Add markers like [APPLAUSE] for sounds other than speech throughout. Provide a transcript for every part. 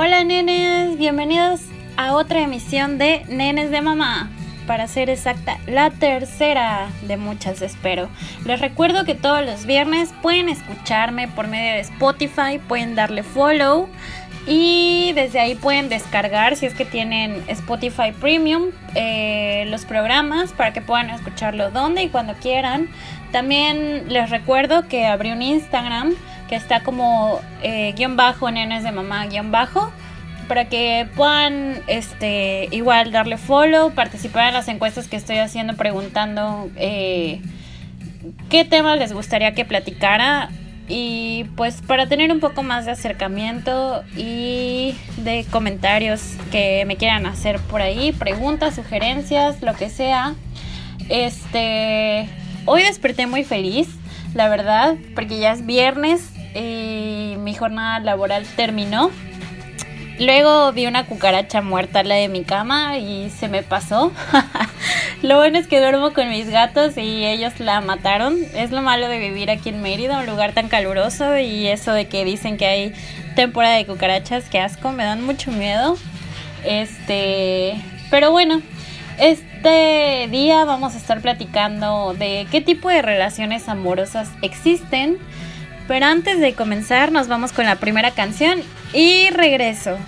Hola nenes, bienvenidos a otra emisión de Nenes de Mamá. Para ser exacta, la tercera de muchas espero. Les recuerdo que todos los viernes pueden escucharme por medio de Spotify, pueden darle follow y desde ahí pueden descargar si es que tienen Spotify Premium eh, los programas para que puedan escucharlo donde y cuando quieran. También les recuerdo que abrí un Instagram que está como eh, guion bajo, nenes de mamá, guion bajo, para que puedan este, igual darle follow, participar en las encuestas que estoy haciendo preguntando eh, qué temas les gustaría que platicara y pues para tener un poco más de acercamiento y de comentarios que me quieran hacer por ahí, preguntas, sugerencias, lo que sea. Este, hoy desperté muy feliz, la verdad, porque ya es viernes y mi jornada laboral terminó. Luego vi una cucaracha muerta lado de mi cama y se me pasó. [LAUGHS] lo bueno es que duermo con mis gatos y ellos la mataron. Es lo malo de vivir aquí en Mérida, un lugar tan caluroso y eso de que dicen que hay temporada de cucarachas, que asco, me dan mucho miedo. Este, pero bueno, este día vamos a estar platicando de qué tipo de relaciones amorosas existen pero antes de comenzar nos vamos con la primera canción y regreso.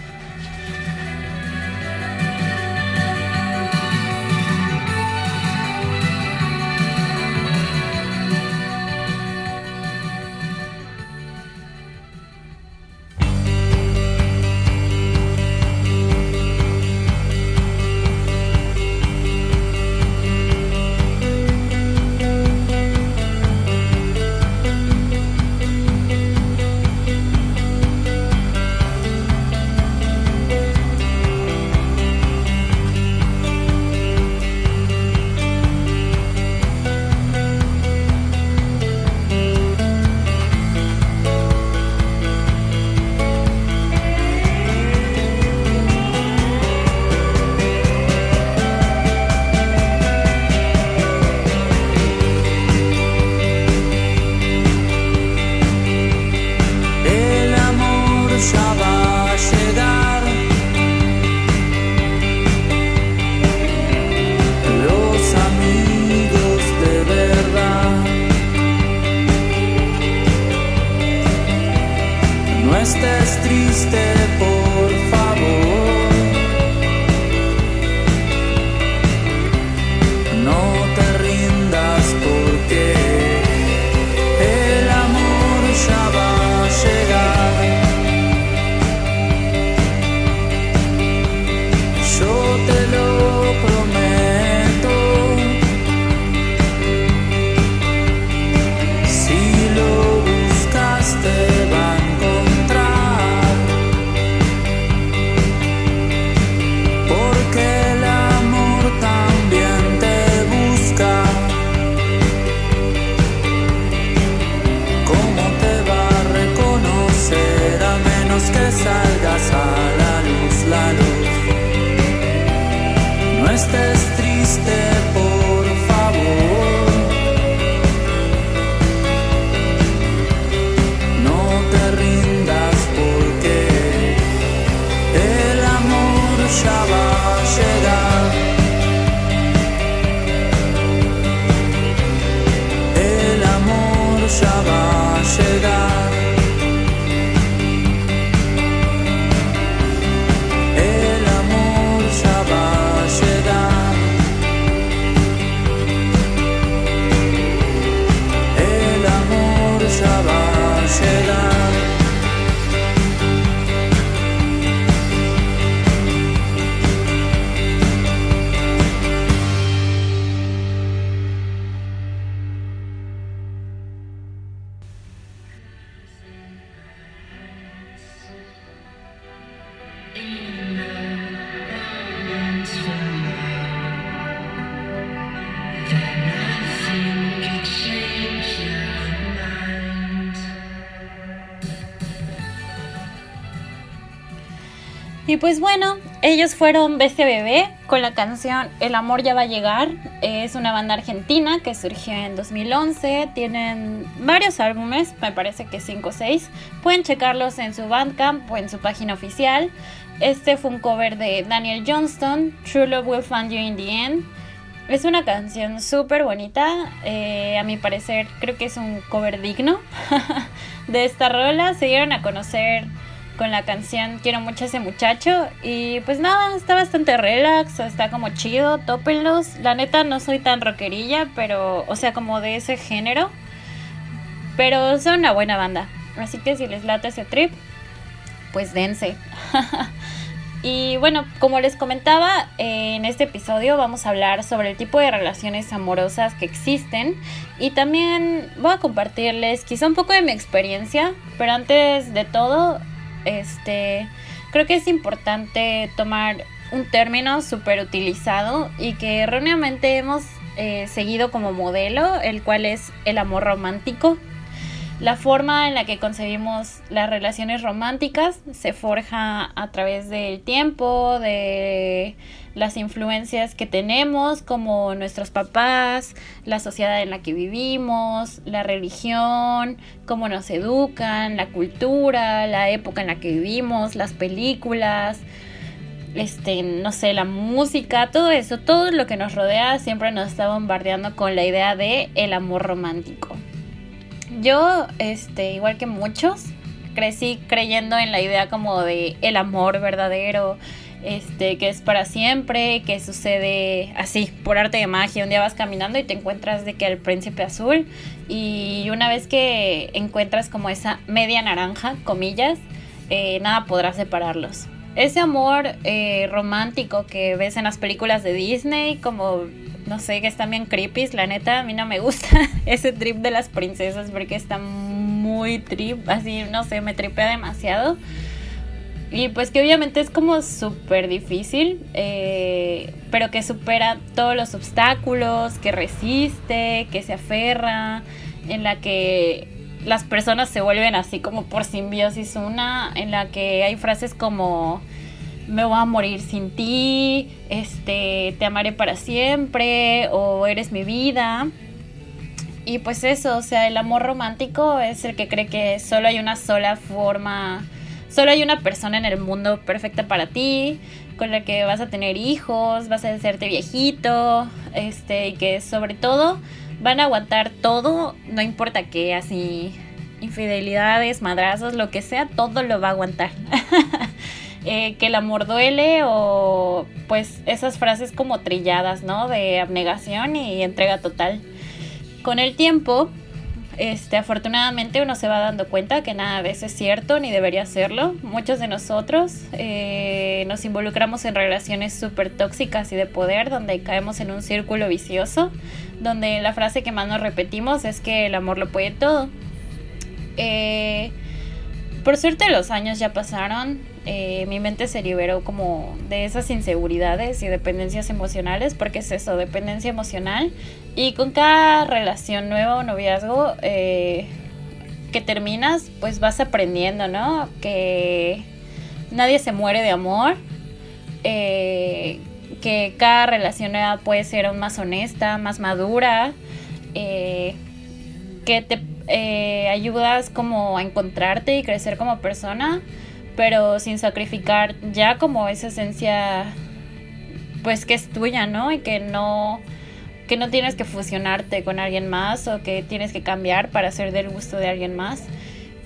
Y pues bueno, ellos fueron Bebé con la canción El amor ya va a llegar. Es una banda argentina que surgió en 2011. Tienen varios álbumes, me parece que 5 o 6. Pueden checarlos en su Bandcamp o en su página oficial. Este fue un cover de Daniel Johnston, True Love Will Find You in the End. Es una canción súper bonita. Eh, a mi parecer, creo que es un cover digno [LAUGHS] de esta rola. Se dieron a conocer con la canción Quiero mucho a ese muchacho. Y pues nada, está bastante relax, está como chido, tópenlos. La neta no soy tan rockerilla, pero, o sea, como de ese género. Pero son una buena banda. Así que si les late ese trip, pues dense. [LAUGHS] y bueno, como les comentaba, en este episodio vamos a hablar sobre el tipo de relaciones amorosas que existen y también voy a compartirles quizá un poco de mi experiencia, pero antes de todo este, creo que es importante tomar un término súper utilizado y que erróneamente hemos eh, seguido como modelo, el cual es el amor romántico. La forma en la que concebimos las relaciones románticas se forja a través del tiempo, de las influencias que tenemos, como nuestros papás, la sociedad en la que vivimos, la religión, cómo nos educan, la cultura, la época en la que vivimos, las películas, este, no sé, la música, todo eso, todo lo que nos rodea siempre nos está bombardeando con la idea de el amor romántico. Yo, este, igual que muchos, crecí creyendo en la idea como de el amor verdadero, este, que es para siempre, que sucede así, por arte de magia. Un día vas caminando y te encuentras de que el príncipe azul y una vez que encuentras como esa media naranja, comillas, eh, nada podrá separarlos. Ese amor eh, romántico que ves en las películas de Disney, como, no sé, que están bien creepy, la neta, a mí no me gusta [LAUGHS] ese trip de las princesas porque está muy trip, así, no sé, me tripea demasiado. Y pues que obviamente es como súper difícil, eh, pero que supera todos los obstáculos, que resiste, que se aferra, en la que las personas se vuelven así como por simbiosis una, en la que hay frases como me voy a morir sin ti, este, te amaré para siempre o eres mi vida. Y pues eso, o sea, el amor romántico es el que cree que solo hay una sola forma Solo hay una persona en el mundo perfecta para ti, con la que vas a tener hijos, vas a hacerte viejito, este, y que sobre todo van a aguantar todo, no importa qué, así, infidelidades, madrazos, lo que sea, todo lo va a aguantar. [LAUGHS] Eh, que el amor duele o pues esas frases como trilladas, ¿no? De abnegación y entrega total. Con el tiempo, este, afortunadamente uno se va dando cuenta que nada de eso es cierto ni debería serlo. Muchos de nosotros eh, nos involucramos en relaciones súper tóxicas y de poder donde caemos en un círculo vicioso, donde la frase que más nos repetimos es que el amor lo puede todo. Eh, por suerte los años ya pasaron, eh, mi mente se liberó como de esas inseguridades y dependencias emocionales, porque es eso, dependencia emocional. Y con cada relación nueva o noviazgo eh, que terminas, pues vas aprendiendo, ¿no? Que nadie se muere de amor. Eh, que cada relación nueva puede ser aún más honesta, más madura. Que te ayudas como a encontrarte y crecer como persona pero sin sacrificar ya como esa esencia pues que es tuya, ¿no? Y que no que no tienes que fusionarte con alguien más o que tienes que cambiar para ser del gusto de alguien más.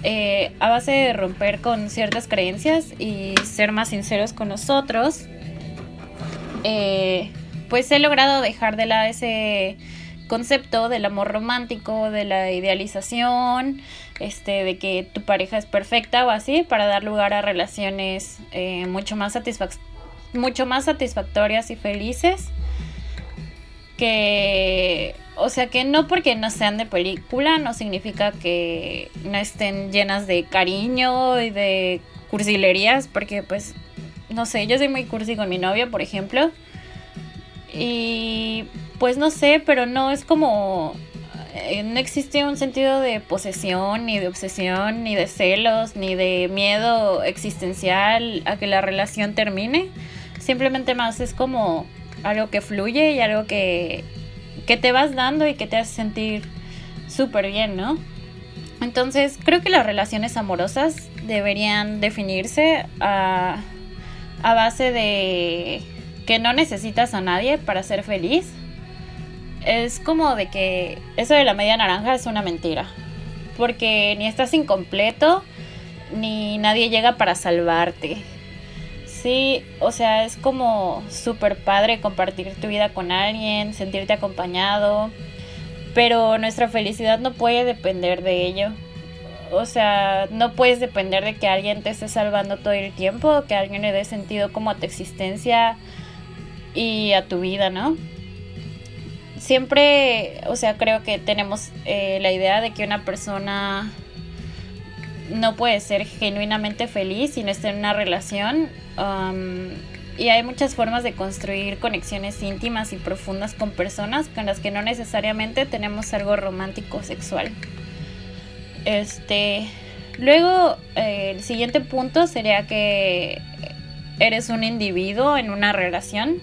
Eh, a base de romper con ciertas creencias y ser más sinceros con nosotros, eh, pues he logrado dejar de lado ese concepto del amor romántico, de la idealización, este, de que tu pareja es perfecta o así, para dar lugar a relaciones eh, mucho, más mucho más satisfactorias y felices. Que, o sea, que no porque no sean de película, no significa que no estén llenas de cariño y de cursilerías, porque pues, no sé, yo soy muy cursi con mi novia, por ejemplo. Y pues no sé, pero no es como eh, no existe un sentido de posesión, ni de obsesión, ni de celos, ni de miedo existencial a que la relación termine. Simplemente más es como algo que fluye y algo que, que te vas dando y que te hace sentir súper bien, ¿no? Entonces creo que las relaciones amorosas deberían definirse a, a base de que no necesitas a nadie para ser feliz. Es como de que eso de la media naranja es una mentira. Porque ni estás incompleto, ni nadie llega para salvarte. Sí, o sea, es como súper padre compartir tu vida con alguien, sentirte acompañado, pero nuestra felicidad no puede depender de ello. O sea, no puedes depender de que alguien te esté salvando todo el tiempo, que alguien le dé sentido como a tu existencia y a tu vida, ¿no? Siempre, o sea, creo que tenemos eh, la idea de que una persona no puede ser genuinamente feliz si no está en una relación. Um, y hay muchas formas de construir conexiones íntimas y profundas con personas con las que no necesariamente tenemos algo romántico sexual. Este, luego eh, el siguiente punto sería que eres un individuo en una relación.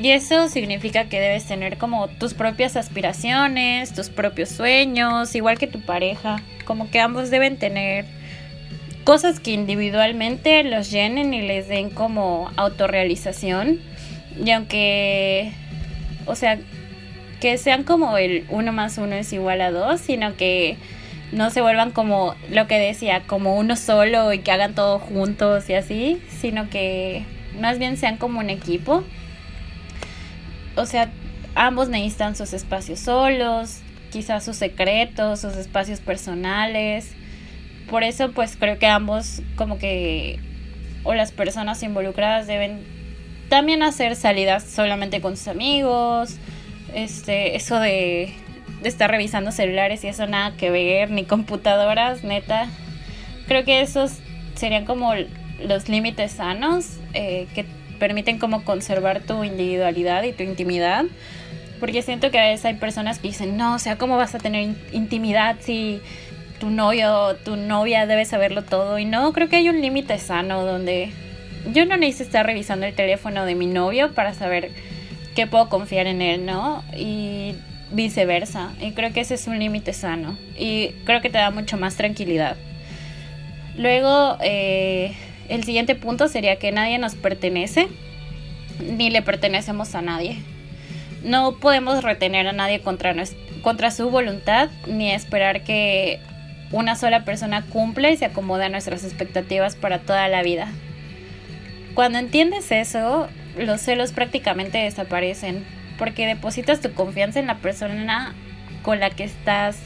Y eso significa que debes tener como tus propias aspiraciones, tus propios sueños, igual que tu pareja. Como que ambos deben tener cosas que individualmente los llenen y les den como autorrealización. Y aunque, o sea, que sean como el uno más uno es igual a dos, sino que no se vuelvan como lo que decía, como uno solo y que hagan todo juntos y así, sino que más bien sean como un equipo. O sea, ambos necesitan sus espacios solos, quizás sus secretos, sus espacios personales por eso pues creo que ambos como que o las personas involucradas deben también hacer salidas solamente con sus amigos. Este, eso de, estar revisando celulares y eso nada que ver, ni computadoras, neta. Creo que esos serían como los límites sanos eh, que permiten como conservar tu individualidad y tu intimidad. Porque siento que a veces hay personas que dicen, no, o sea, ¿cómo vas a tener intimidad si tu novio tu novia debe saberlo todo. Y no, creo que hay un límite sano donde yo no necesito estar revisando el teléfono de mi novio para saber que puedo confiar en él, ¿no? Y viceversa. Y creo que ese es un límite sano. Y creo que te da mucho más tranquilidad. Luego, eh, el siguiente punto sería que nadie nos pertenece, ni le pertenecemos a nadie. No podemos retener a nadie contra, contra su voluntad, ni esperar que una sola persona cumple y se acomoda a nuestras expectativas para toda la vida. Cuando entiendes eso, los celos prácticamente desaparecen, porque depositas tu confianza en la persona con la que estás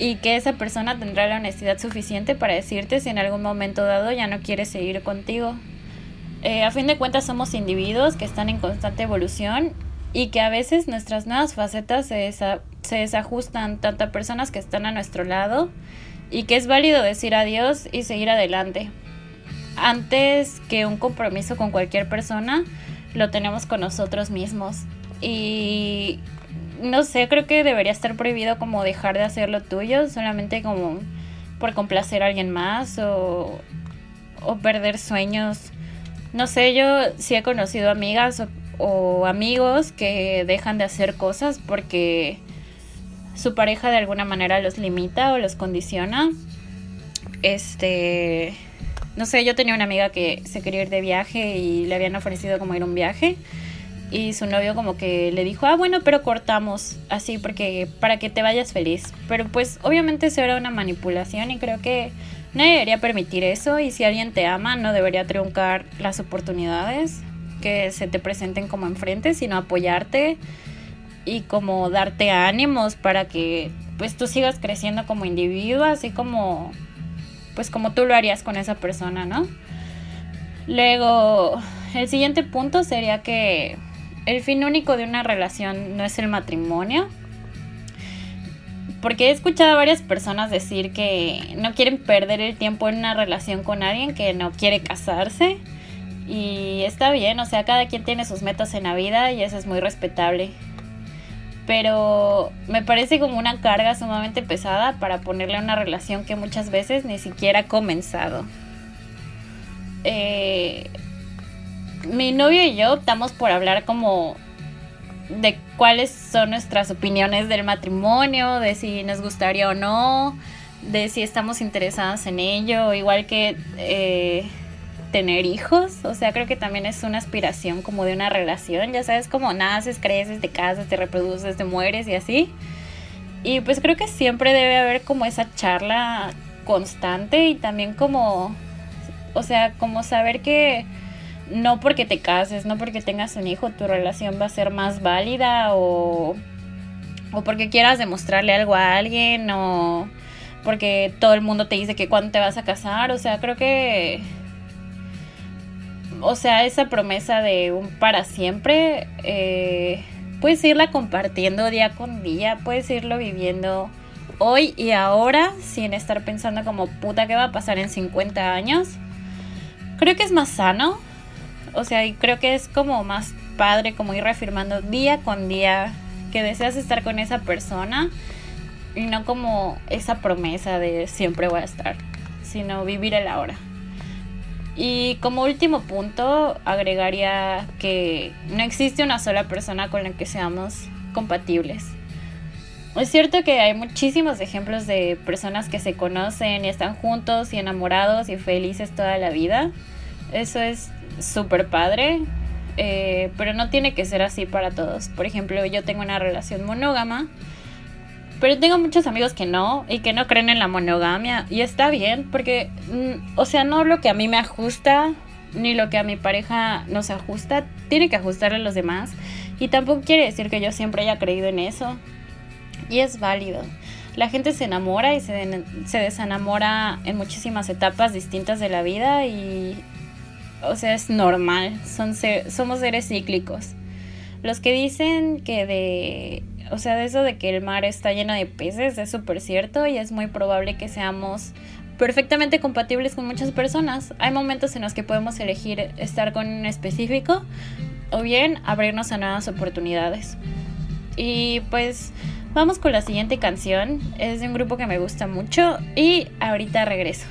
y que esa persona tendrá la honestidad suficiente para decirte si en algún momento dado ya no quiere seguir contigo. Eh, a fin de cuentas somos individuos que están en constante evolución y que a veces nuestras nuevas facetas se, se desajustan tanto a personas que están a nuestro lado y que es válido decir adiós y seguir adelante. Antes que un compromiso con cualquier persona, lo tenemos con nosotros mismos. Y no sé, creo que debería estar prohibido como dejar de hacer lo tuyo solamente como por complacer a alguien más o, o perder sueños. No sé, yo sí he conocido amigas o amigos que dejan de hacer cosas porque su pareja de alguna manera los limita o los condiciona. Este, no sé, yo tenía una amiga que se quería ir de viaje y le habían ofrecido como ir un viaje y su novio como que le dijo, ah, bueno, pero cortamos así porque para que te vayas feliz. Pero pues obviamente eso era una manipulación y creo que nadie debería permitir eso y si alguien te ama no debería truncar las oportunidades que se te presenten como enfrente, sino apoyarte y como darte ánimos para que pues tú sigas creciendo como individuo, así como pues como tú lo harías con esa persona, ¿no? Luego, el siguiente punto sería que el fin único de una relación no es el matrimonio. Porque he escuchado a varias personas decir que no quieren perder el tiempo en una relación con alguien que no quiere casarse y está bien, o sea, cada quien tiene sus metas en la vida y eso es muy respetable. pero me parece como una carga sumamente pesada para ponerle a una relación que muchas veces ni siquiera ha comenzado. Eh, mi novio y yo optamos por hablar como de cuáles son nuestras opiniones del matrimonio, de si nos gustaría o no, de si estamos interesadas en ello, igual que eh, tener hijos. O sea, creo que también es una aspiración como de una relación, ya sabes, como naces, creces, te casas, te reproduces, te mueres y así. Y pues creo que siempre debe haber como esa charla constante y también como, o sea, como saber que no porque te cases, no porque tengas un hijo, tu relación va a ser más válida o, o porque quieras demostrarle algo a alguien o porque todo el mundo te dice que cuando te vas a casar, o sea, creo que, o sea, esa promesa de un para siempre, eh, puedes irla compartiendo día con día, puedes irlo viviendo hoy y ahora sin estar pensando como puta que va a pasar en 50 años. Creo que es más sano o sea, y creo que es como más padre como ir reafirmando día con día que deseas estar con esa persona y no como esa promesa de siempre voy a estar, sino vivir el ahora. Y como último punto, agregaría que no existe una sola persona con la que seamos compatibles. Es cierto que hay muchísimos ejemplos de personas que se conocen y están juntos y enamorados y felices toda la vida. Eso es súper padre, eh, pero no tiene que ser así para todos. Por ejemplo, yo tengo una relación monógama, pero tengo muchos amigos que no y que no creen en la monogamia y está bien porque, mm, o sea, no lo que a mí me ajusta ni lo que a mi pareja no se ajusta, tiene que ajustarle a los demás y tampoco quiere decir que yo siempre haya creído en eso y es válido. La gente se enamora y se, se desenamora en muchísimas etapas distintas de la vida y o sea, es normal, son somos seres cíclicos. Los que dicen que de, o sea, de eso de que el mar está lleno de peces es súper cierto y es muy probable que seamos perfectamente compatibles con muchas personas. Hay momentos en los que podemos elegir estar con un específico o bien abrirnos a nuevas oportunidades. Y pues vamos con la siguiente canción. Es de un grupo que me gusta mucho y ahorita regreso.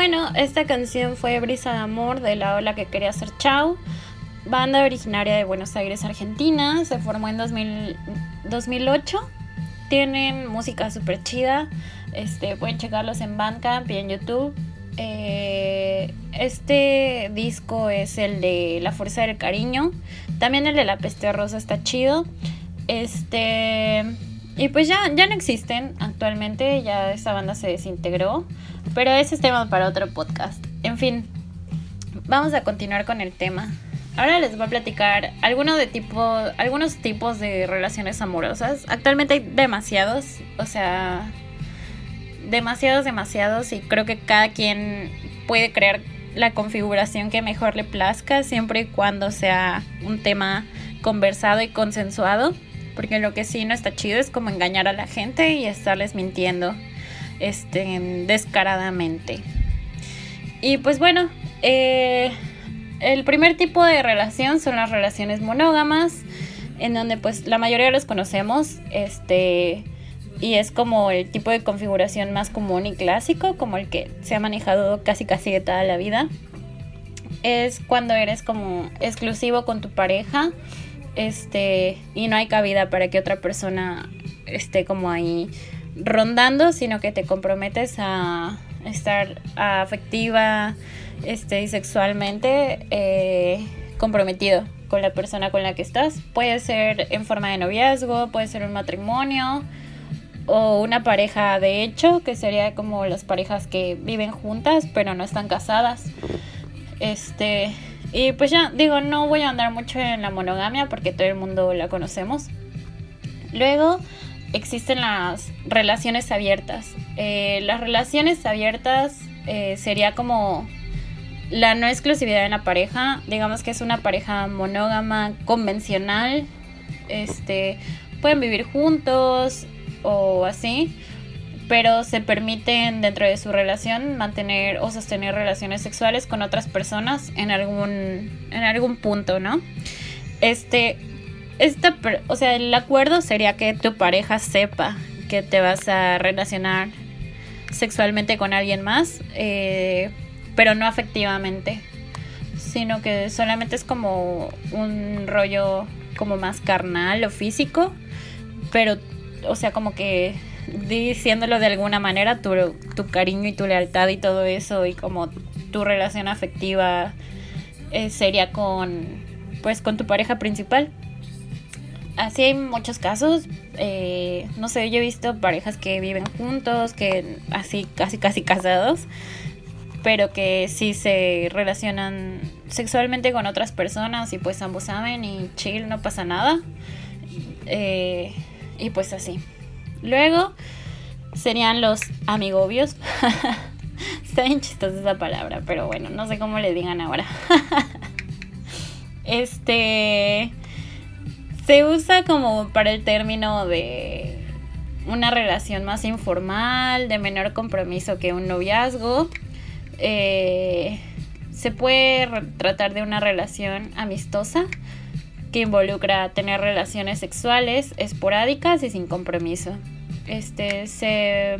Bueno, esta canción fue Brisa de Amor de la ola que quería ser Chao, banda originaria de Buenos Aires, Argentina. Se formó en 2008. Tienen música súper chida. Este, pueden checarlos en Bandcamp y en YouTube. Eh, este disco es el de La Fuerza del Cariño. También el de La Peste Rosa está chido. Este. Y pues ya, ya no existen actualmente, ya esta banda se desintegró, pero ese es tema para otro podcast. En fin, vamos a continuar con el tema. Ahora les voy a platicar algunos, de tipo, algunos tipos de relaciones amorosas. Actualmente hay demasiados, o sea, demasiados, demasiados, y creo que cada quien puede crear la configuración que mejor le plazca, siempre y cuando sea un tema conversado y consensuado. Porque lo que sí no está chido es como engañar a la gente y estarles mintiendo este, descaradamente. Y pues bueno, eh, el primer tipo de relación son las relaciones monógamas, en donde pues la mayoría los conocemos, este, y es como el tipo de configuración más común y clásico, como el que se ha manejado casi casi de toda la vida. Es cuando eres como exclusivo con tu pareja este, y no hay cabida para que otra persona esté como ahí rondando, sino que te comprometes a estar afectiva este, y sexualmente eh, comprometido con la persona con la que estás. Puede ser en forma de noviazgo, puede ser un matrimonio o una pareja de hecho, que sería como las parejas que viven juntas pero no están casadas. Este, y pues ya, digo, no voy a andar mucho en la monogamia porque todo el mundo la conocemos. Luego existen las relaciones abiertas. Eh, las relaciones abiertas eh, sería como la no exclusividad en la pareja. Digamos que es una pareja monógama convencional. Este, pueden vivir juntos o así pero se permiten dentro de su relación mantener o sostener relaciones sexuales con otras personas en algún, en algún punto, ¿no? Este, esta, o sea, el acuerdo sería que tu pareja sepa que te vas a relacionar sexualmente con alguien más, eh, pero no afectivamente, sino que solamente es como un rollo como más carnal o físico, pero, o sea, como que diciéndolo de alguna manera, tu, cariño y tu lealtad y todo eso y como tu relación afectiva eh, sería con pues con tu pareja principal. Así hay muchos casos, eh, no sé, yo he visto parejas que viven juntos, que así casi casi casados, pero que sí se relacionan sexualmente con otras personas y pues ambos saben y chill, no pasa nada. Eh, y pues así. Luego serían los amigobios. [LAUGHS] Está bien chistosa esa palabra, pero bueno, no sé cómo le digan ahora. [LAUGHS] este se usa como para el término de una relación más informal, de menor compromiso que un noviazgo. Eh, se puede tratar de una relación amistosa que involucra tener relaciones sexuales esporádicas y sin compromiso. Este se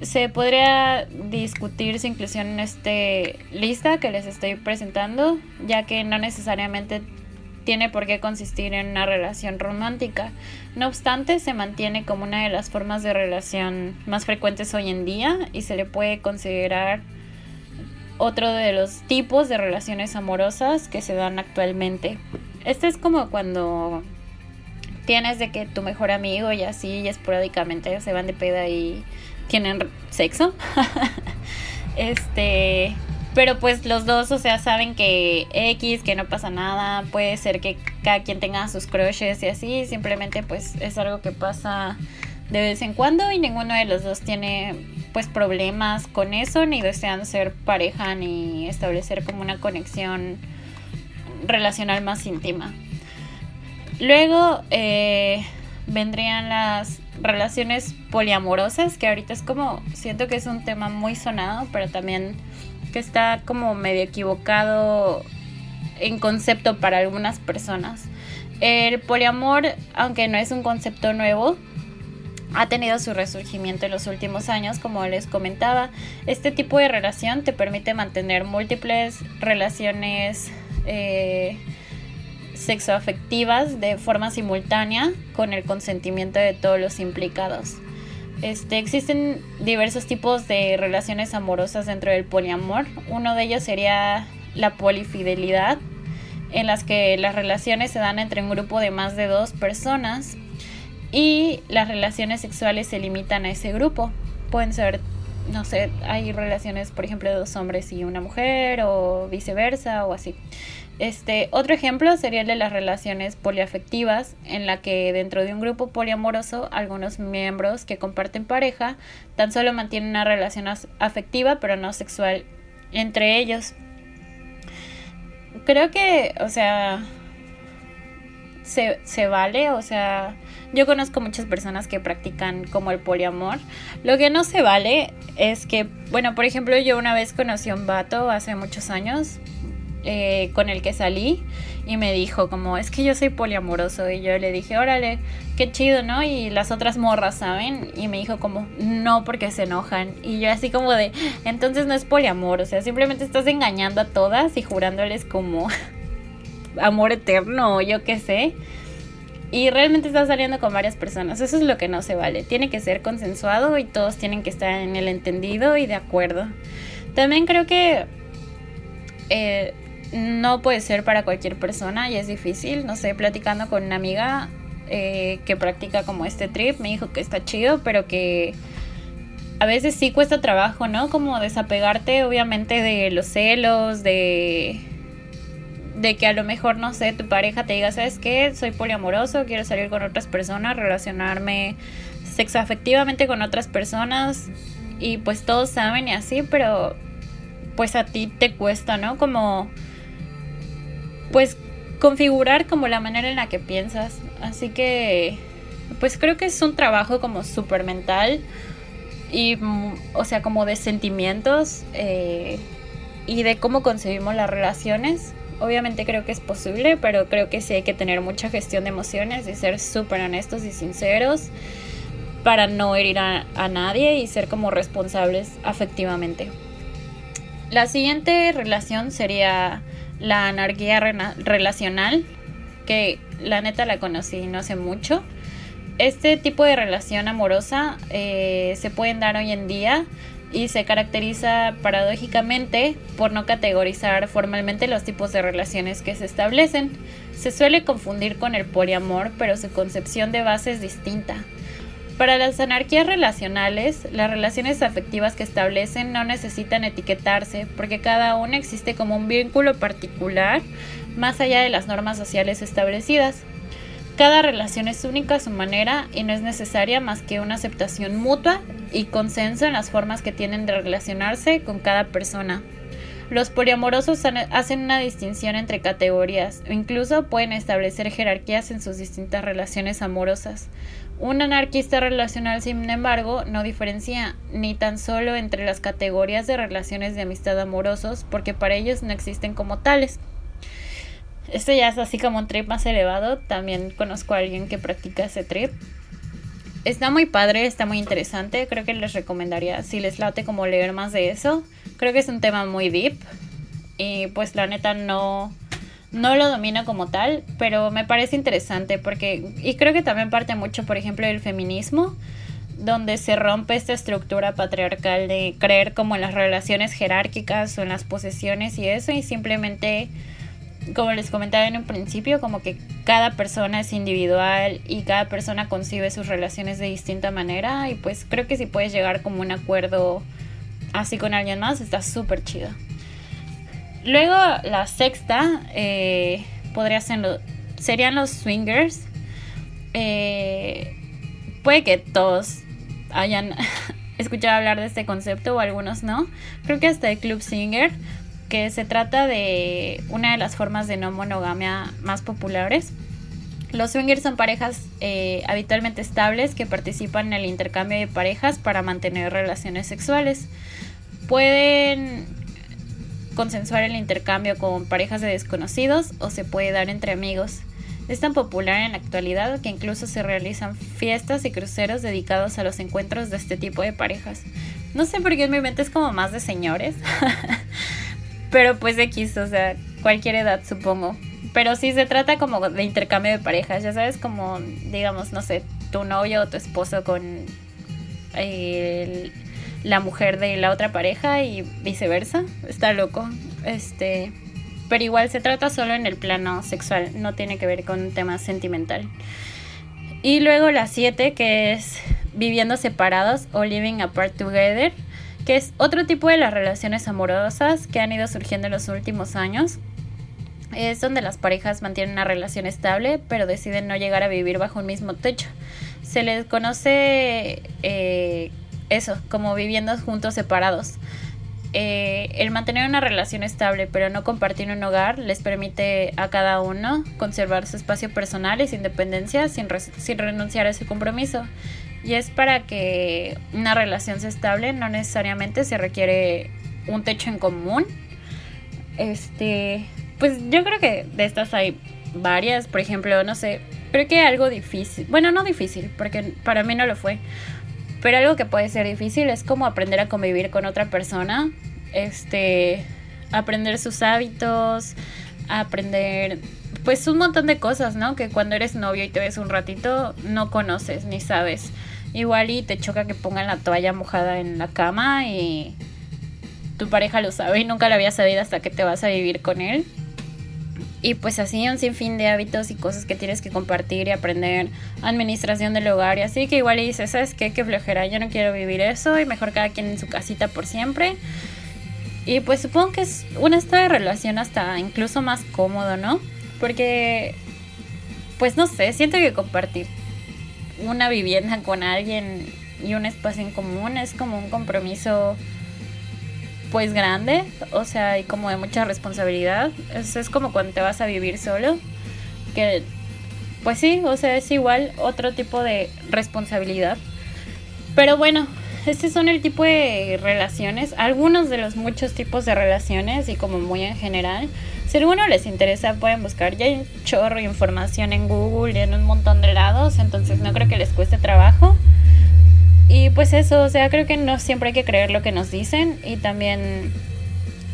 se podría discutir su inclusión en esta lista que les estoy presentando, ya que no necesariamente tiene por qué consistir en una relación romántica. No obstante, se mantiene como una de las formas de relación más frecuentes hoy en día y se le puede considerar otro de los tipos de relaciones amorosas que se dan actualmente. Este es como cuando tienes de que tu mejor amigo y así y esporádicamente se van de peda y tienen sexo. [LAUGHS] este, pero pues los dos, o sea, saben que X, que no pasa nada, puede ser que cada quien tenga sus crushes y así, simplemente pues es algo que pasa de vez en cuando y ninguno de los dos tiene pues problemas con eso, ni desean ser pareja, ni establecer como una conexión relacional más íntima. Luego eh, vendrían las relaciones poliamorosas, que ahorita es como, siento que es un tema muy sonado, pero también que está como medio equivocado en concepto para algunas personas. El poliamor, aunque no es un concepto nuevo, ha tenido su resurgimiento en los últimos años, como les comentaba. Este tipo de relación te permite mantener múltiples relaciones eh, sexoafectivas de forma simultánea con el consentimiento de todos los implicados. Este, existen diversos tipos de relaciones amorosas dentro del poliamor. Uno de ellos sería la polifidelidad, en las que las relaciones se dan entre un grupo de más de dos personas y las relaciones sexuales se limitan a ese grupo. Pueden ser, no sé, hay relaciones, por ejemplo, de dos hombres y una mujer o viceversa o así. Este, otro ejemplo sería el de las relaciones poliafectivas, en la que dentro de un grupo poliamoroso, algunos miembros que comparten pareja tan solo mantienen una relación afectiva pero no sexual entre ellos. Creo que, o sea, se, se vale, o sea, yo conozco muchas personas que practican como el poliamor. Lo que no se vale es que, bueno, por ejemplo, yo una vez conocí a un vato hace muchos años, eh, con el que salí y me dijo como es que yo soy poliamoroso y yo le dije órale qué chido no y las otras morras saben y me dijo como no porque se enojan y yo así como de entonces no es poliamor o sea simplemente estás engañando a todas y jurándoles como [LAUGHS] amor eterno yo qué sé y realmente estás saliendo con varias personas. Eso es lo que no se vale. Tiene que ser consensuado y todos tienen que estar en el entendido y de acuerdo. También creo que eh, no puede ser para cualquier persona y es difícil. No sé, platicando con una amiga eh, que practica como este trip, me dijo que está chido, pero que a veces sí cuesta trabajo, ¿no? Como desapegarte obviamente de los celos, de de que a lo mejor, no sé, tu pareja te diga, ¿sabes qué? Soy poliamoroso, quiero salir con otras personas, relacionarme sexoafectivamente con otras personas y pues todos saben y así, pero pues a ti te cuesta, ¿no? Como pues configurar como la manera en la que piensas. Así que, pues creo que es un trabajo como súper mental y, o sea, como de sentimientos eh, y de cómo concebimos las relaciones. Obviamente creo que es posible, pero creo que sí hay que tener mucha gestión de emociones y ser súper honestos y sinceros para no herir a, a nadie y ser como responsables afectivamente. La siguiente relación sería la anarquía relacional, que la neta la conocí no hace mucho. Este tipo de relación amorosa eh, se pueden dar hoy en día y se caracteriza paradójicamente por no categorizar formalmente los tipos de relaciones que se establecen. Se suele confundir con el poliamor, pero su concepción de base es distinta. Para las anarquías relacionales, las relaciones afectivas que establecen no necesitan etiquetarse porque cada una existe como un vínculo particular más allá de las normas sociales establecidas. Cada relación es única a su manera y no es necesaria más que una aceptación mutua y consenso en las formas que tienen de relacionarse con cada persona. Los poliamorosos hacen una distinción entre categorías o incluso pueden establecer jerarquías en sus distintas relaciones amorosas. Un anarquista relacional, sin embargo, no diferencia ni tan solo entre las categorías de relaciones de amistad amorosos, porque para ellos no existen como tales. Esto ya es así como un trip más elevado. También conozco a alguien que practica ese trip. Está muy padre, está muy interesante. Creo que les recomendaría, si les late como leer más de eso. Creo que es un tema muy deep. Y pues la neta no no lo domino como tal, pero me parece interesante porque, y creo que también parte mucho, por ejemplo, del feminismo, donde se rompe esta estructura patriarcal de creer como en las relaciones jerárquicas o en las posesiones y eso, y simplemente, como les comentaba en un principio, como que cada persona es individual y cada persona concibe sus relaciones de distinta manera, y pues creo que si puedes llegar como un acuerdo así con alguien más, está súper chido. Luego la sexta eh, podría ser serían los swingers. Eh, puede que todos hayan [LAUGHS] escuchado hablar de este concepto o algunos no. Creo que hasta el club swinger, que se trata de una de las formas de no monogamia más populares. Los swingers son parejas eh, habitualmente estables que participan en el intercambio de parejas para mantener relaciones sexuales. Pueden consensuar el intercambio con parejas de desconocidos o se puede dar entre amigos. Es tan popular en la actualidad que incluso se realizan fiestas y cruceros dedicados a los encuentros de este tipo de parejas. No sé por qué en mi mente es como más de señores. [LAUGHS] Pero pues X, o sea, cualquier edad supongo. Pero sí se trata como de intercambio de parejas, ya sabes, como digamos, no sé, tu novio o tu esposo con la mujer de la otra pareja y viceversa. Está loco. Este, pero igual se trata solo en el plano sexual, no tiene que ver con un tema sentimental. Y luego la 7, que es viviendo separados o living apart together, que es otro tipo de las relaciones amorosas que han ido surgiendo en los últimos años. Es donde las parejas mantienen una relación estable, pero deciden no llegar a vivir bajo un mismo techo. Se les conoce eh, eso, como viviendo juntos separados. Eh, el mantener una relación estable pero no compartir un hogar les permite a cada uno conservar su espacio personal y su independencia sin, sin renunciar a ese compromiso. Y es para que una relación sea estable, no necesariamente se requiere un techo en común. Este, pues yo creo que de estas hay varias, por ejemplo, no sé, creo que algo difícil, bueno, no difícil, porque para mí no lo fue, pero algo que puede ser difícil es como aprender a convivir con otra persona, este, aprender sus hábitos, aprender pues un montón de cosas, ¿no? Que cuando eres novio y te ves un ratito no conoces ni sabes. Igual y te choca que pongan la toalla mojada en la cama y tu pareja lo sabe y nunca lo había sabido hasta que te vas a vivir con él. Y pues así un sinfín de hábitos y cosas que tienes que compartir y aprender, administración del hogar y así que igual y dices, ¿sabes qué? Qué flojera, yo no quiero vivir eso y mejor cada quien en su casita por siempre. Y pues supongo que es un estado de relación hasta incluso más cómodo, ¿no? Porque, pues no sé, siento que compartir una vivienda con alguien y un espacio en común es como un compromiso pues grande, o sea, y como de mucha responsabilidad. Es, es como cuando te vas a vivir solo, que pues sí, o sea, es igual otro tipo de responsabilidad. Pero bueno, estos son el tipo de relaciones, algunos de los muchos tipos de relaciones y como muy en general. Si alguno les interesa pueden buscar, ya hay un chorro de información en Google y en un montón de lados, entonces no creo que les cueste trabajo. Y pues eso, o sea, creo que no siempre hay que creer lo que nos dicen y también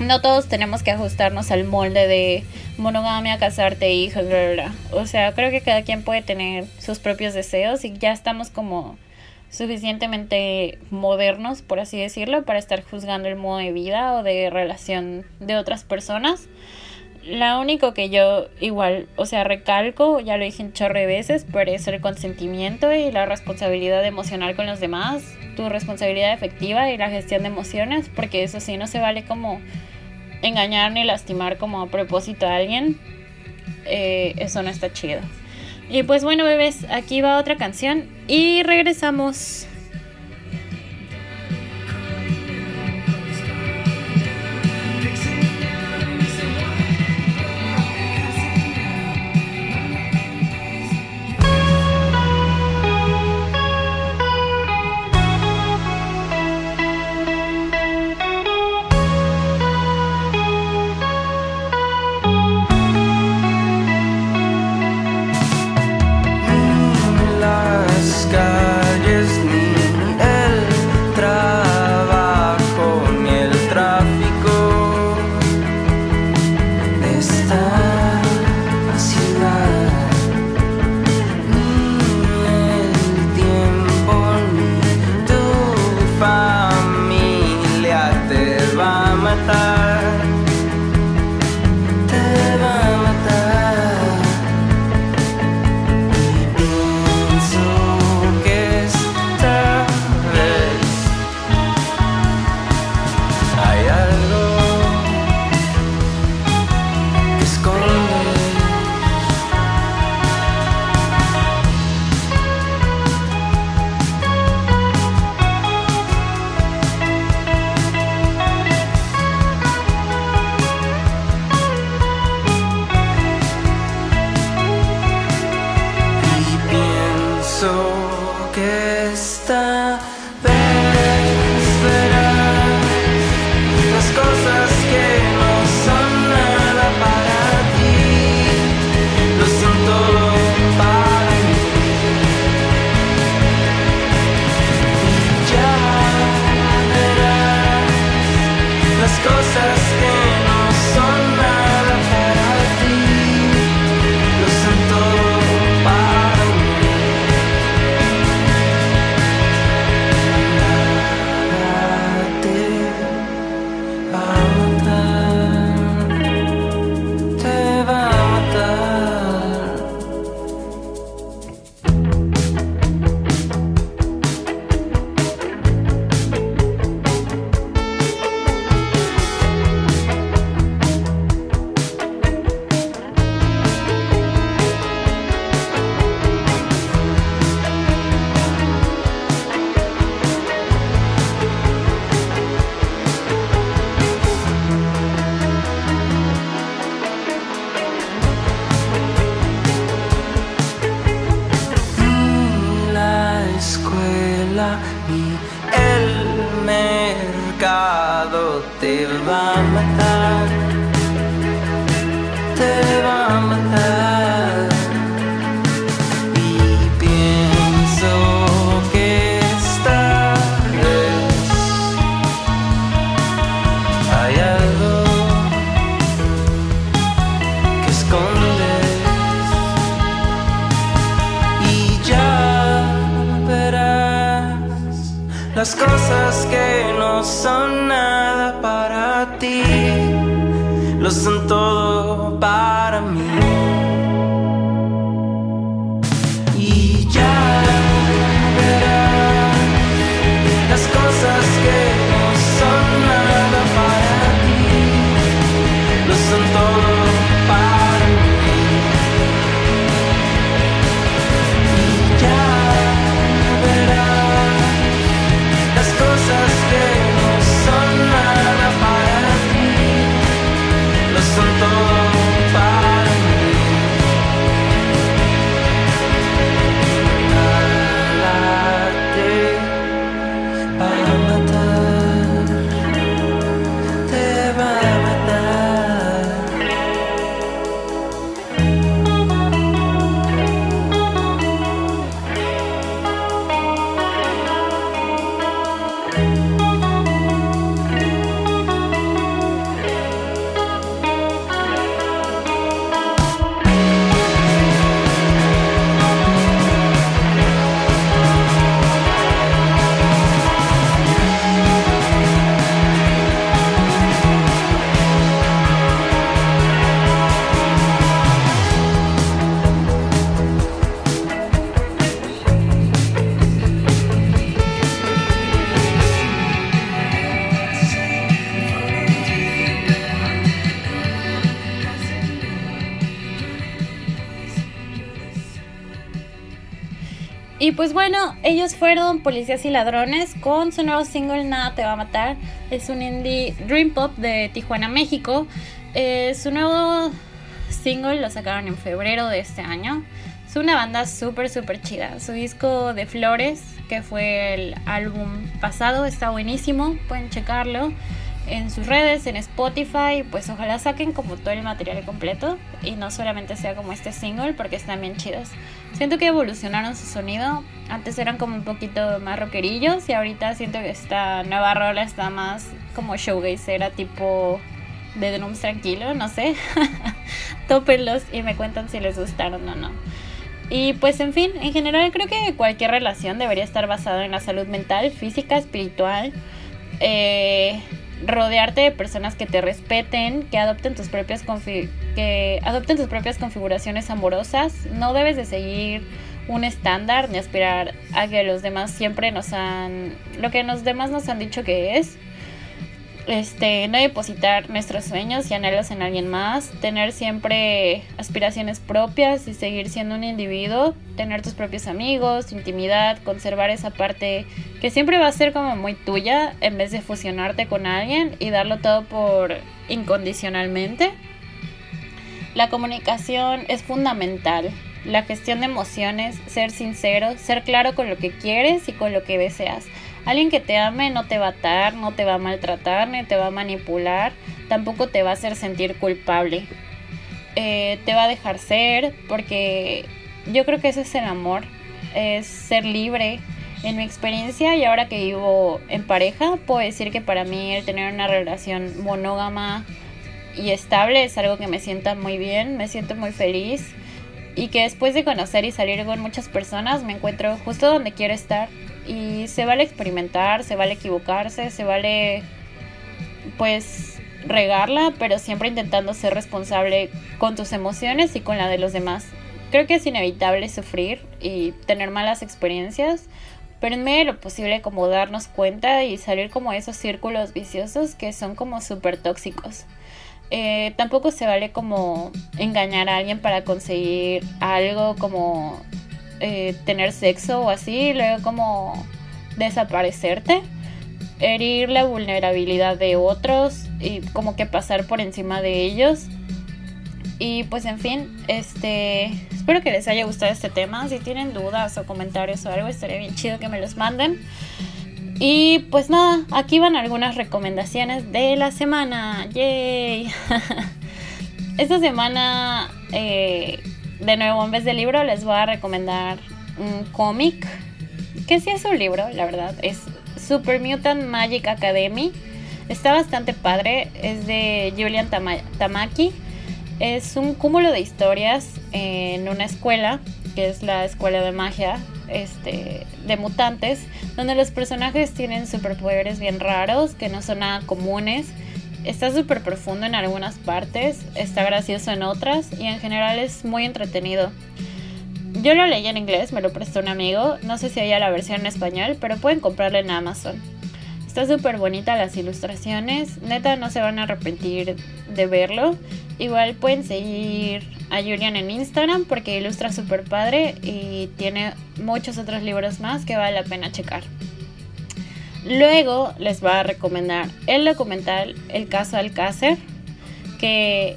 no todos tenemos que ajustarnos al molde de monogamia, casarte, hijos, bla, bla, O sea, creo que cada quien puede tener sus propios deseos y ya estamos como suficientemente modernos, por así decirlo, para estar juzgando el modo de vida o de relación de otras personas. La único que yo igual, o sea, recalco, ya lo dije un chorro de veces, pero es el consentimiento y la responsabilidad emocional con los demás, tu responsabilidad efectiva y la gestión de emociones, porque eso sí no se vale como engañar ni lastimar como a propósito a alguien. Eh, eso no está chido. Y pues bueno, bebés, aquí va otra canción y regresamos. Policías y Ladrones con su nuevo single Nada Te Va a Matar. Es un indie dream pop de Tijuana, México. Eh, su nuevo single lo sacaron en febrero de este año. Es una banda súper, súper chida. Su disco de Flores, que fue el álbum pasado, está buenísimo. Pueden checarlo en sus redes, en Spotify, pues ojalá saquen como todo el material completo y no solamente sea como este single porque están bien chidos. Siento que evolucionaron su sonido, antes eran como un poquito más rockerillos y ahorita siento que esta nueva rola está más como showgazera tipo de drums tranquilo, no sé. [LAUGHS] Tópenlos y me cuentan si les gustaron o no. Y pues en fin, en general creo que cualquier relación debería estar basada en la salud mental, física, espiritual. Eh, rodearte de personas que te respeten, que adopten tus propias que adopten tus propias configuraciones amorosas. No debes de seguir un estándar ni aspirar a que los demás siempre nos han lo que los demás nos han dicho que es este, no depositar nuestros sueños y anhelos en alguien más, tener siempre aspiraciones propias y seguir siendo un individuo, tener tus propios amigos, intimidad, conservar esa parte que siempre va a ser como muy tuya en vez de fusionarte con alguien y darlo todo por incondicionalmente. La comunicación es fundamental. La gestión de emociones, ser sincero, ser claro con lo que quieres y con lo que deseas. Alguien que te ame no te va a atar, no te va a maltratar, ni te va a manipular, tampoco te va a hacer sentir culpable. Eh, te va a dejar ser, porque yo creo que ese es el amor, es ser libre, En mi experiencia y ahora que vivo en pareja, puedo decir que para mí el tener una relación monógama y estable es algo que me sienta muy bien, me siento muy feliz y que después de conocer y salir con muchas personas me encuentro justo donde quiero estar y se vale experimentar, se vale equivocarse, se vale pues regarla, pero siempre intentando ser responsable con tus emociones y con la de los demás. Creo que es inevitable sufrir y tener malas experiencias, pero en medio de lo posible como darnos cuenta y salir como esos círculos viciosos que son como súper tóxicos. Eh, tampoco se vale como engañar a alguien para conseguir algo como eh, tener sexo o así, luego como desaparecerte, herir la vulnerabilidad de otros y como que pasar por encima de ellos. Y pues en fin, este espero que les haya gustado este tema. Si tienen dudas o comentarios o algo, estaría bien chido que me los manden. Y pues nada, aquí van algunas recomendaciones de la semana. ¡Yay! [LAUGHS] Esta semana, eh, de nuevo, en vez de libro, les voy a recomendar un cómic. Que sí es un libro, la verdad. Es Super Mutant Magic Academy. Está bastante padre. Es de Julian Tamaki. Es un cúmulo de historias en una escuela, que es la escuela de magia este, de mutantes, donde los personajes tienen superpoderes bien raros, que no son nada comunes. Está súper profundo en algunas partes, está gracioso en otras y en general es muy entretenido. Yo lo leí en inglés, me lo prestó un amigo, no sé si haya la versión en español, pero pueden comprarlo en Amazon. Está súper bonita las ilustraciones, neta no se van a arrepentir de verlo. Igual pueden seguir a Julian en Instagram porque ilustra súper padre y tiene muchos otros libros más que vale la pena checar. Luego les va a recomendar el documental El caso Alcácer, que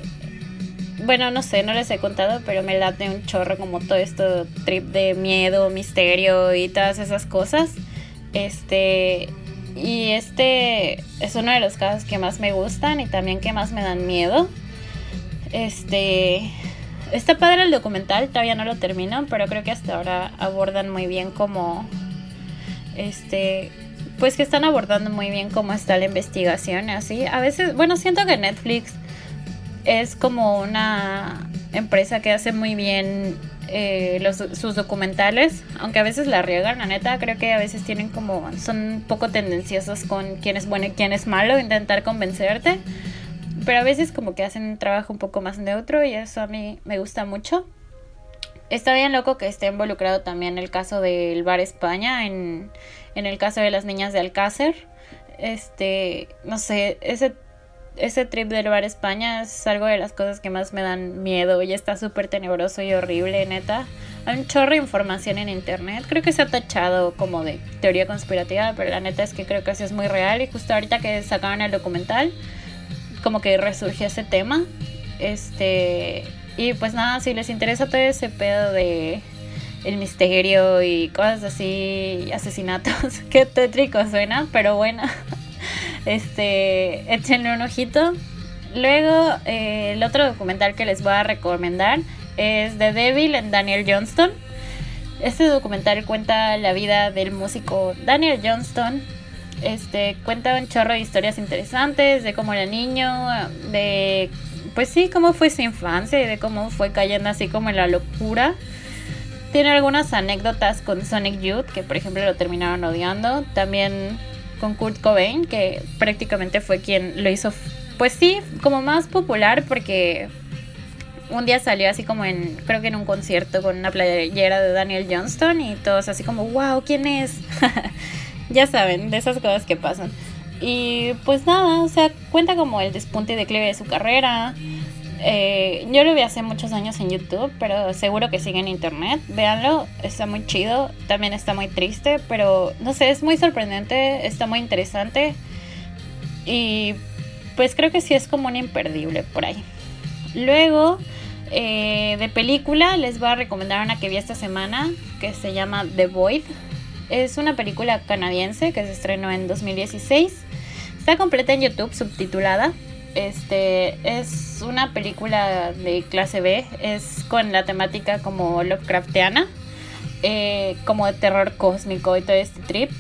bueno, no sé, no les he contado, pero me late un chorro como todo esto trip de miedo, misterio y todas esas cosas. Este, y este es uno de los casos que más me gustan y también que más me dan miedo. Este. Está padre el documental, todavía no lo termino, pero creo que hasta ahora abordan muy bien cómo. Este. Pues que están abordando muy bien cómo está la investigación, así. A veces, bueno, siento que Netflix es como una empresa que hace muy bien eh, los, sus documentales, aunque a veces la riegan, la neta, creo que a veces tienen como, son poco tendenciosos con quién es bueno y quién es malo, intentar convencerte, pero a veces como que hacen un trabajo un poco más neutro y eso a mí me gusta mucho. Está bien loco que esté involucrado también el caso del Bar España, en, en el caso de las niñas de Alcácer. Este, no sé, ese ese trip del bar España es algo de las cosas que más me dan miedo y está súper tenebroso y horrible, neta. Hay un chorro de información en internet. Creo que se ha tachado como de teoría conspirativa, pero la neta es que creo que eso es muy real. Y justo ahorita que sacaron el documental, como que resurgió ese tema. Este. Y pues nada, si les interesa todo ese pedo de el misterio y cosas así, asesinatos, [LAUGHS] qué tétrico suena, pero bueno. [LAUGHS] Este, échenle un ojito. Luego, eh, el otro documental que les voy a recomendar es The Devil en Daniel Johnston. Este documental cuenta la vida del músico Daniel Johnston. Este cuenta un chorro de historias interesantes de cómo era niño, de pues sí, cómo fue su infancia y de cómo fue cayendo así como en la locura. Tiene algunas anécdotas con Sonic Youth, que por ejemplo lo terminaron odiando. También con Kurt Cobain, que prácticamente fue quien lo hizo, pues sí, como más popular porque un día salió así como en, creo que en un concierto con una playera de Daniel Johnston y todos así como, wow, ¿quién es? [LAUGHS] ya saben, de esas cosas que pasan. Y pues nada, o sea, cuenta como el despunte y declive de su carrera, eh, yo lo vi hace muchos años en YouTube, pero seguro que sigue en internet. Véanlo, está muy chido. También está muy triste, pero no sé, es muy sorprendente, está muy interesante. Y pues creo que sí es como un imperdible por ahí. Luego, eh, de película, les voy a recomendar una que vi esta semana que se llama The Void. Es una película canadiense que se estrenó en 2016. Está completa en YouTube, subtitulada. Este es una película de clase B, es con la temática como Lovecraftiana. eh, como de terror cósmico y todo este trip.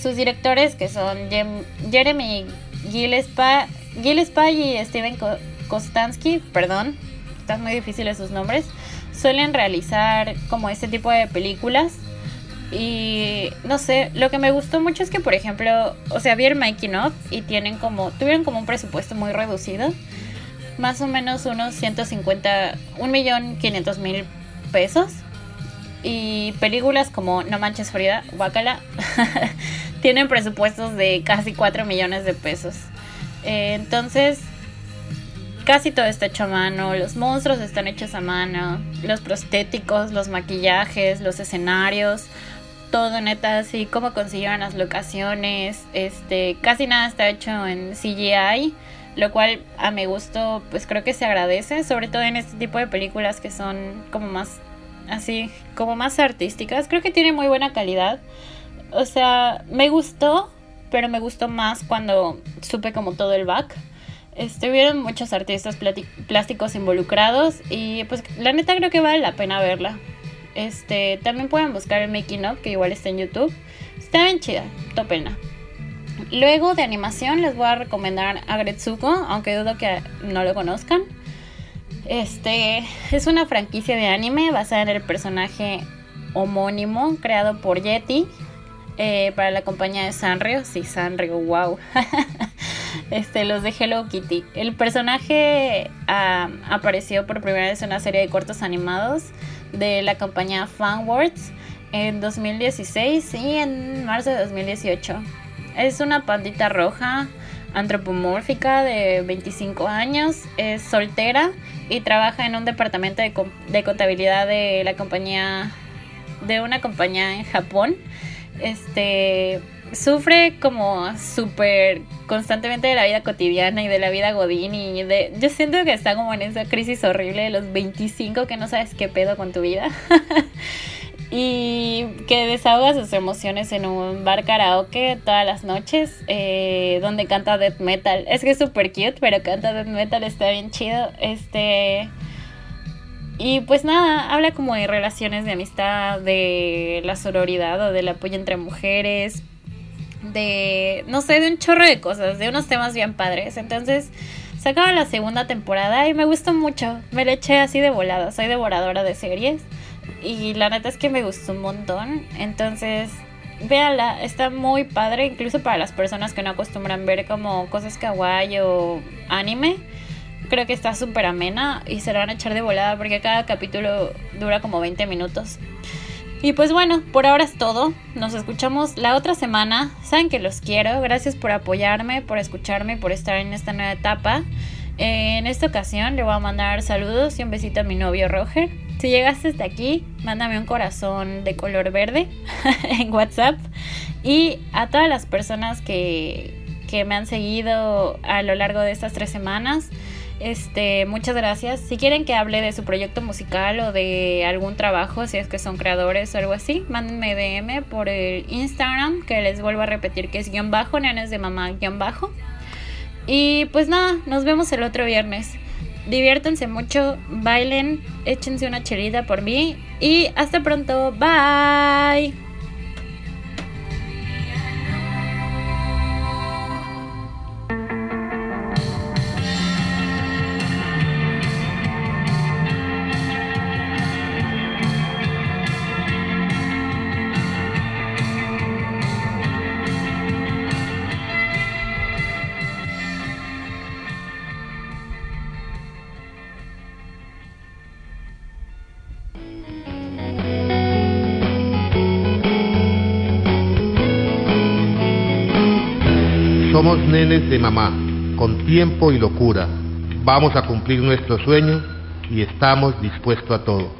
Sus directores, que son Jeremy Gillespie, y Steven Kostansky, perdón, están muy difíciles sus nombres, suelen realizar como este tipo de películas. Y no sé, lo que me gustó mucho es que, por ejemplo, o sea, vi el making of y tienen como, tuvieron como un presupuesto muy reducido, más o menos unos 150, un millón 500 mil pesos. Y películas como No Manches Frida, Guacala, [LAUGHS] tienen presupuestos de casi 4 millones de pesos. Eh, entonces, casi todo está hecho a mano, los monstruos están hechos a mano, los prostéticos, los maquillajes, los escenarios, todo neta, así como consiguieron las locaciones, este, casi nada está hecho en CGI, lo cual a mi gusto pues creo que se agradece, sobre todo en este tipo de películas que son como más así, como más artísticas, creo que tiene muy buena calidad. O sea, me gustó, pero me gustó más cuando supe como todo el back. Estuvieron muchos artistas plásticos involucrados y pues la neta creo que vale la pena verla. Este, también pueden buscar el making of que igual está en YouTube. Está bien chida, topena. Luego de animación les voy a recomendar a Gretsuko, aunque dudo que no lo conozcan. Este es una franquicia de anime basada en el personaje homónimo creado por Yeti eh, para la compañía de Sanrio. Sí, Sanrio, wow. [LAUGHS] este, los de Hello Kitty. El personaje ah, apareció por primera vez en una serie de cortos animados de la compañía Fanwords en 2016 y en marzo de 2018. Es una pandita roja antropomórfica de 25 años, es soltera y trabaja en un departamento de, de contabilidad de la compañía de una compañía en Japón este, sufre como súper constantemente de la vida cotidiana y de la vida godín y de... Yo siento que está como en esa crisis horrible de los 25 que no sabes qué pedo con tu vida. [LAUGHS] y que desahoga sus emociones en un bar karaoke todas las noches eh, donde canta death metal. Es que es súper cute, pero canta death metal, está bien chido. Este... Y pues nada, habla como de relaciones de amistad, de la sororidad o del apoyo entre mujeres, de, no sé, de un chorro de cosas, de unos temas bien padres. Entonces, se acaba la segunda temporada y me gustó mucho. Me le eché así de volada, soy devoradora de series. Y la neta es que me gustó un montón. Entonces, véala, está muy padre, incluso para las personas que no acostumbran ver como cosas kawaii o anime creo que está súper amena y se la van a echar de volada porque cada capítulo dura como 20 minutos. Y pues bueno, por ahora es todo. Nos escuchamos la otra semana. Saben que los quiero. Gracias por apoyarme, por escucharme, por estar en esta nueva etapa. En esta ocasión le voy a mandar saludos y un besito a mi novio Roger. Si llegaste hasta aquí, mándame un corazón de color verde [LAUGHS] en WhatsApp. Y a todas las personas que, que me han seguido a lo largo de estas tres semanas. Este, muchas gracias. Si quieren que hable de su proyecto musical o de algún trabajo, si es que son creadores o algo así, mándenme DM por el Instagram, que les vuelvo a repetir que es guion bajo, nenes de mamá guion bajo. Y pues nada, nos vemos el otro viernes. Diviértanse mucho, bailen, échense una chelita por mí y hasta pronto. Bye. Nenes de mamá, con tiempo y locura. Vamos a cumplir nuestro sueño y estamos dispuestos a todo.